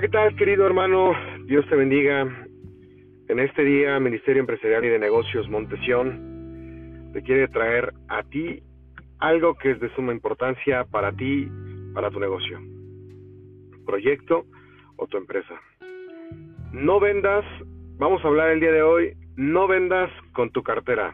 ¿qué tal, querido hermano? Dios te bendiga. En este día, Ministerio Empresarial y de Negocios Montesión te quiere traer a ti algo que es de suma importancia para ti, para tu negocio, proyecto o tu empresa. No vendas, vamos a hablar el día de hoy, no vendas con tu cartera.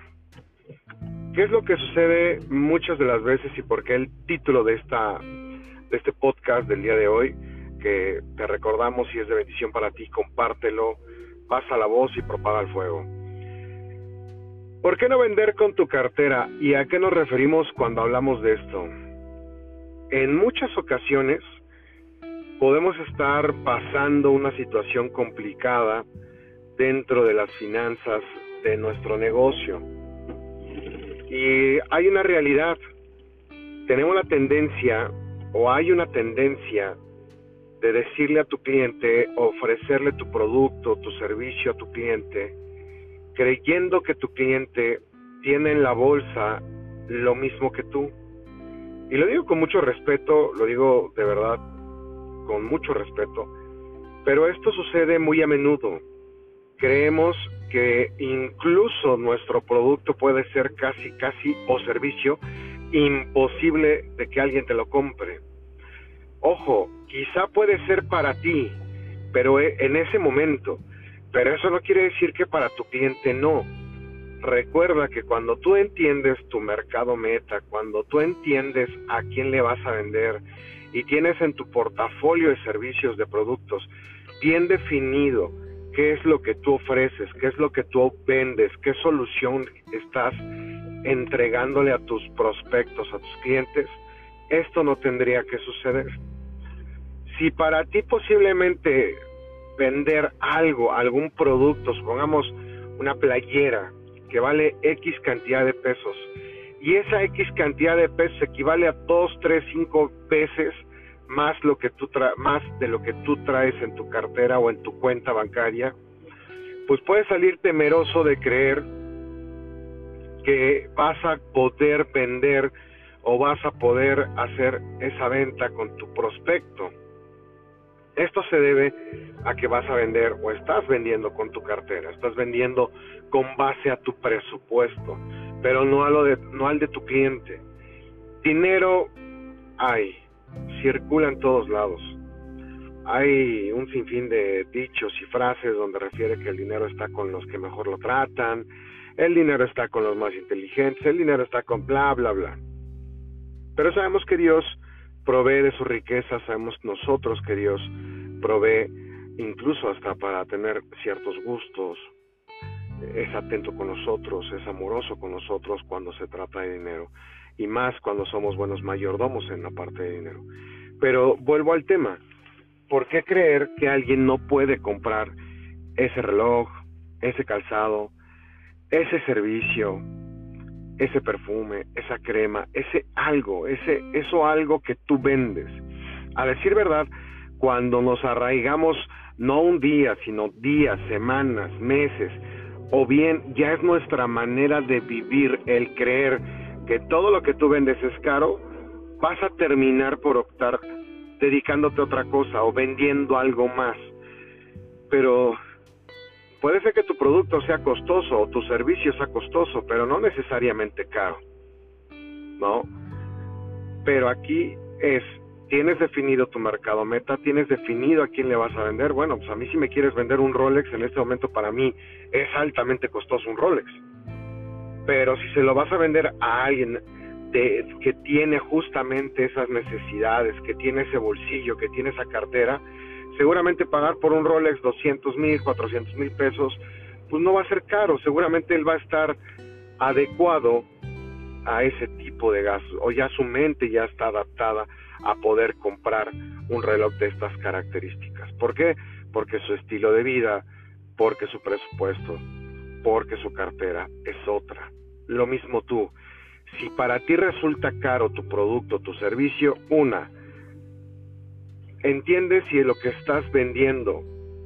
¿Qué es lo que sucede muchas de las veces y por qué el título de esta de este podcast del día de hoy? Que te recordamos si es de bendición para ti, compártelo, pasa la voz y propaga el fuego. ¿Por qué no vender con tu cartera? ¿Y a qué nos referimos cuando hablamos de esto? En muchas ocasiones podemos estar pasando una situación complicada dentro de las finanzas de nuestro negocio. Y hay una realidad. Tenemos la tendencia o hay una tendencia de decirle a tu cliente, ofrecerle tu producto, tu servicio a tu cliente, creyendo que tu cliente tiene en la bolsa lo mismo que tú. Y lo digo con mucho respeto, lo digo de verdad con mucho respeto, pero esto sucede muy a menudo. Creemos que incluso nuestro producto puede ser casi, casi o servicio imposible de que alguien te lo compre. Ojo, quizá puede ser para ti, pero e, en ese momento, pero eso no quiere decir que para tu cliente no. Recuerda que cuando tú entiendes tu mercado meta, cuando tú entiendes a quién le vas a vender y tienes en tu portafolio de servicios de productos bien definido qué es lo que tú ofreces, qué es lo que tú vendes, qué solución estás entregándole a tus prospectos, a tus clientes, esto no tendría que suceder si para ti posiblemente vender algo, algún producto, supongamos una playera que vale X cantidad de pesos, y esa X cantidad de pesos equivale a 2, 3, 5 veces más lo que tú más de lo que tú traes en tu cartera o en tu cuenta bancaria, pues puedes salir temeroso de creer que vas a poder vender o vas a poder hacer esa venta con tu prospecto. Esto se debe a que vas a vender o estás vendiendo con tu cartera, estás vendiendo con base a tu presupuesto, pero no, a lo de, no al de tu cliente. Dinero hay, circula en todos lados. Hay un sinfín de dichos y frases donde refiere que el dinero está con los que mejor lo tratan, el dinero está con los más inteligentes, el dinero está con bla, bla, bla. Pero sabemos que Dios provee de su riqueza, sabemos nosotros que Dios provee incluso hasta para tener ciertos gustos, es atento con nosotros, es amoroso con nosotros cuando se trata de dinero. Y más cuando somos buenos mayordomos en la parte de dinero. Pero vuelvo al tema, ¿por qué creer que alguien no puede comprar ese reloj, ese calzado, ese servicio, ese perfume, esa crema, ese algo, ese eso algo que tú vendes. A decir verdad, cuando nos arraigamos no un día, sino días, semanas, meses, o bien ya es nuestra manera de vivir el creer que todo lo que tú vendes es caro, vas a terminar por optar dedicándote a otra cosa o vendiendo algo más. Pero Puede ser que tu producto sea costoso o tu servicio sea costoso, pero no necesariamente caro. ¿No? Pero aquí es, tienes definido tu mercado meta, tienes definido a quién le vas a vender. Bueno, pues a mí si me quieres vender un Rolex, en este momento para mí es altamente costoso un Rolex. Pero si se lo vas a vender a alguien de, que tiene justamente esas necesidades, que tiene ese bolsillo, que tiene esa cartera, seguramente pagar por un Rolex 200 mil, 400 mil pesos, pues no va a ser caro, seguramente él va a estar adecuado a ese tipo de gastos, o ya su mente ya está adaptada a poder comprar un reloj de estas características. ¿Por qué? Porque su estilo de vida, porque su presupuesto, porque su cartera es otra. Lo mismo tú. Si para ti resulta caro tu producto, tu servicio, una, Entiende si lo que estás vendiendo,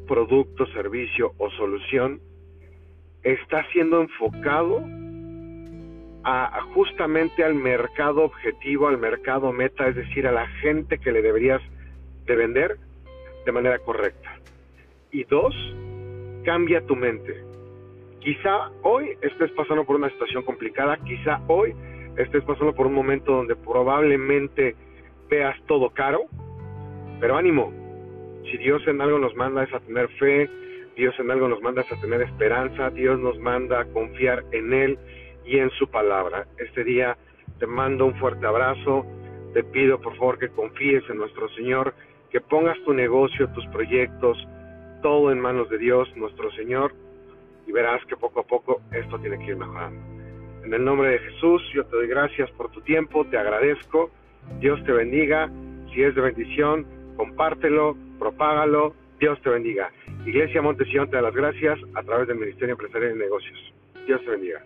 producto, servicio o solución, está siendo enfocado a, justamente al mercado objetivo, al mercado meta, es decir, a la gente que le deberías de vender. de manera correcta. Y dos, cambia tu mente. Quizá hoy estés pasando por una situación complicada, quizá hoy estés pasando por un momento donde probablemente veas todo caro, pero ánimo, si Dios en algo nos manda es a tener fe, Dios en algo nos manda es a tener esperanza, Dios nos manda a confiar en Él y en su palabra. Este día te mando un fuerte abrazo, te pido por favor que confíes en nuestro Señor, que pongas tu negocio, tus proyectos, todo en manos de Dios, nuestro Señor, y verás que poco a poco esto tiene que ir mejorando. En el nombre de Jesús, yo te doy gracias por tu tiempo, te agradezco, Dios te bendiga, si es de bendición, compártelo, propágalo, Dios te bendiga. Iglesia Montesión te da las gracias a través del Ministerio Empresarial de Negocios. Dios te bendiga.